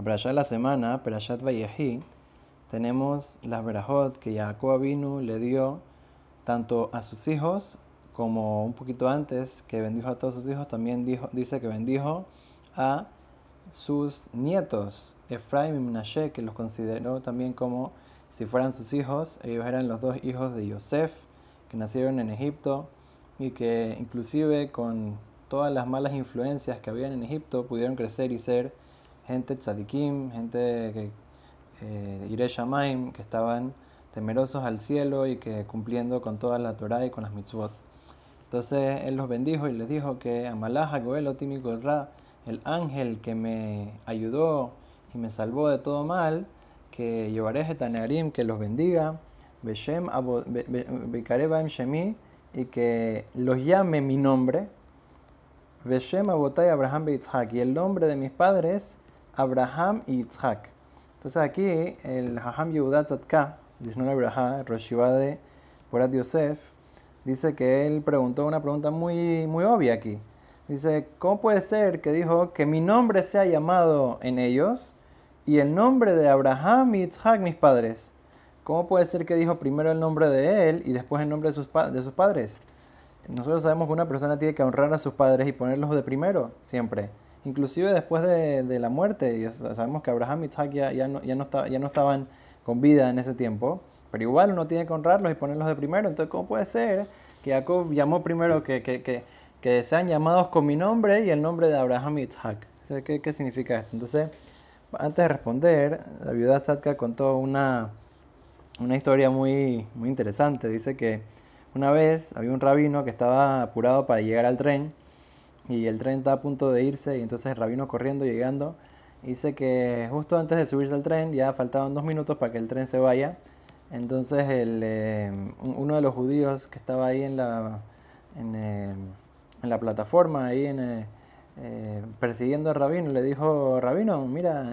la Perashá de la semana, Perashat Vayehi, tenemos las Berajot que Jacob vino le dio tanto a sus hijos como un poquito antes que bendijo a todos sus hijos, también dijo, dice que bendijo a sus nietos, Efraim y Menashe, que los consideró también como si fueran sus hijos. Ellos eran los dos hijos de Yosef, que nacieron en Egipto y que inclusive con todas las malas influencias que habían en Egipto pudieron crecer y ser gente tzadikim, gente que eh, Shamaim, que estaban temerosos al cielo y que cumpliendo con toda la Torah y con las mitzvot. Entonces él los bendijo y les dijo que Amalaja Goel Ra, el ángel que me ayudó y me salvó de todo mal, que llevaré a que los bendiga, Shemi, y que los llame mi nombre, Abotay Abraham y el nombre de mis padres, Abraham y Yitzhak. Entonces aquí el Haham Yehudat Zatka, Dishnon Abraham, Roshiva de Borat Yosef, dice que él preguntó una pregunta muy, muy obvia aquí. Dice, ¿cómo puede ser que dijo que mi nombre sea llamado en ellos y el nombre de Abraham y Isaac, mis padres? ¿Cómo puede ser que dijo primero el nombre de él y después el nombre de sus, de sus padres? Nosotros sabemos que una persona tiene que honrar a sus padres y ponerlos de primero, siempre. Inclusive después de, de la muerte. Y sabemos que Abraham y Isaac ya, no, ya, no ya no estaban con vida en ese tiempo. Pero igual uno tiene que honrarlos y ponerlos de primero. Entonces, ¿cómo puede ser que Jacob llamó primero que, que, que, que sean llamados con mi nombre y el nombre de Abraham y Isaac? ¿qué, ¿Qué significa esto? Entonces, antes de responder, la viuda Sadka contó una, una historia muy, muy interesante. Dice que una vez había un rabino que estaba apurado para llegar al tren y el tren estaba a punto de irse y entonces el rabino corriendo, llegando, dice que justo antes de subirse al tren ya faltaban dos minutos para que el tren se vaya entonces el, eh, uno de los judíos que estaba ahí en la, en, eh, la plataforma, ahí en, eh, persiguiendo al rabino, le dijo, rabino, mira,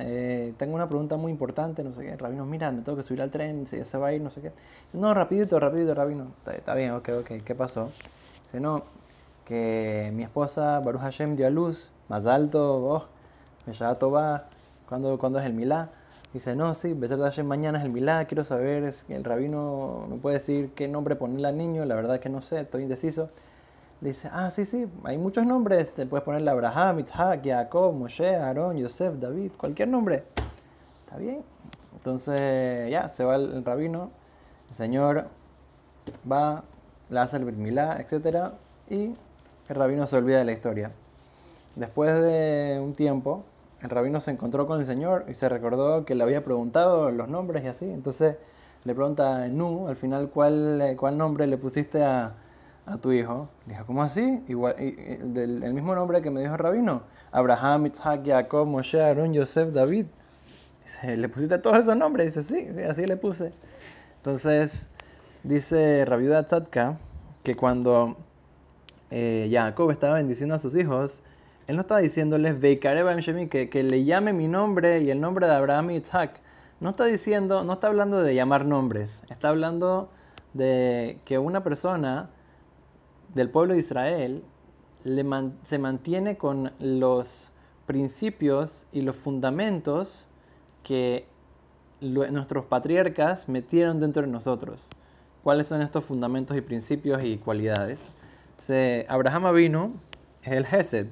tengo una pregunta muy importante, no sé qué. Rabino, mira, me tengo que subir al tren, si ya se va a ir, no sé qué. Dice, no, rapidito, rapidito, rabino. Está, bien, ok, ok, ¿qué pasó? Dice, no, que mi esposa Baruch Hashem dio a luz, más alto, vos, me va, ¿cuándo, ¿cuándo es el milá? Dice, no, sí, Besar mañana es el milagro, quiero saber, es, el rabino me puede decir qué nombre ponerle al niño, la verdad que no sé, estoy indeciso. dice, ah, sí, sí, hay muchos nombres, te puedes ponerle Abraham, Isaac, Jacob, Moshe, Aarón, Yosef, David, cualquier nombre. Está bien. Entonces, ya, se va el, rabino, el señor va, le hace el milá, etc. Y el rabino se olvida de la historia. Después de un tiempo, el rabino se encontró con el Señor y se recordó que le había preguntado los nombres y así. Entonces le pregunta a Nu, al final, ¿cuál, cuál nombre le pusiste a, a tu hijo? Dijo, ¿cómo así? Igual, el mismo nombre que me dijo el rabino. Abraham, Isaac, Jacob, Moshe, Aaron, Yosef, David. Dice, ¿le pusiste todos esos nombres? Dice, sí, sí, así le puse. Entonces, dice Rabiuda Tzadka que cuando eh, Jacob estaba bendiciendo a sus hijos, él no está diciéndoles que, que le llame mi nombre y el nombre de Abraham y Isaac. No está diciendo, no está hablando de llamar nombres. Está hablando de que una persona del pueblo de Israel se mantiene con los principios y los fundamentos que nuestros patriarcas metieron dentro de nosotros. ¿Cuáles son estos fundamentos y principios y cualidades? Abraham vino es el Hesed,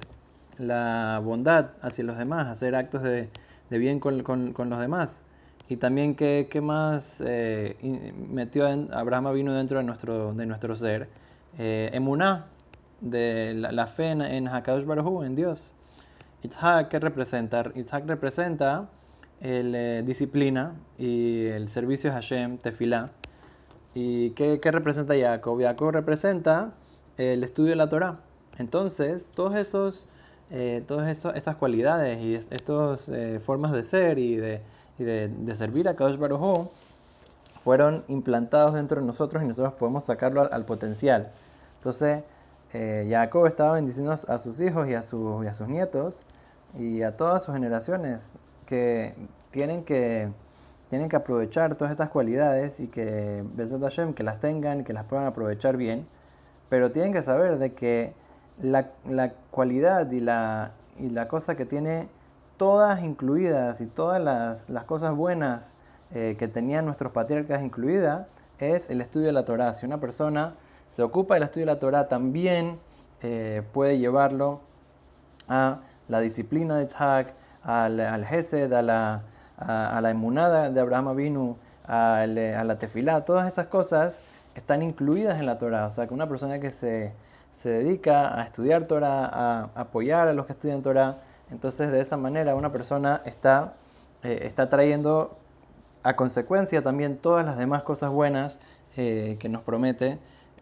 la bondad hacia los demás, hacer actos de, bien con, los demás. Y también, ¿qué, más eh, metió Abraham vino dentro de nuestro, de nuestro ser? Eh, emuná, de la, fe en, en Hakadosh Baruj en Dios. Itzhak, ¿qué representa? Itzhak representa el eh, disciplina y el servicio a Hashem, tefilá. ¿Y qué, qué representa Jacob? Jacob representa el estudio de la Torah. Entonces, todos esos eh, todas estas cualidades y estas eh, formas de ser y de, de, servir a Kadosh Baruj fueron implantados dentro de nosotros y nosotros podemos sacarlo al, potencial. Entonces, eh, Jacob estaba bendiciendo a sus hijos y a, sus, y a sus nietos y a todas sus generaciones que tienen que, tienen que aprovechar todas estas cualidades y que, que las tengan, que las puedan aprovechar bien, pero tienen que saber de que la, la cualidad y la, y la cosa que tiene todas incluidas y todas las, las cosas buenas eh, que tenían nuestros patriarcas incluida es el estudio de la Torah. Si una persona se ocupa del estudio de la Torah, también eh, puede llevarlo a la disciplina de Tzhak, al, al Hesed, a la, a, la emunada de Abraham Avinu, a, la tefilá, todas esas cosas están incluidas en la Torah. O sea, que una persona que se, se dedica a estudiar Torah, a apoyar a los que estudian Torah, entonces de esa manera una persona está, eh, está trayendo a consecuencia también todas las demás cosas buenas eh, que nos promete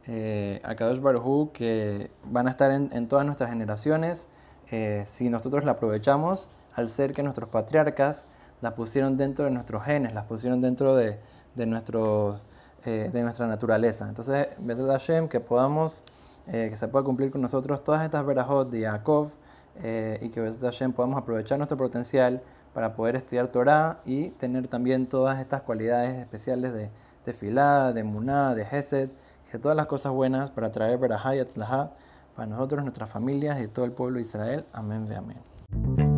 eh, Akadosh Baruj que van a estar en, en todas nuestras generaciones eh, si nosotros la aprovechamos al ser que nuestros patriarcas las pusieron dentro de nuestros genes, las pusieron dentro de, de, nuestro, eh, de nuestra naturaleza. Entonces, Besed Hashem, que podamos, eh, que se pueda cumplir con nosotros todas estas verajot de Yaakov y que Besed Hashem podamos aprovechar nuestro potencial para poder estudiar Torah y tener también todas estas cualidades especiales de, de Filá, de Muná, de Hesed, de todas las cosas buenas para traer Berajá y Atzlahá para nosotros, nuestras familias y todo el pueblo de Israel. Amén ve amén.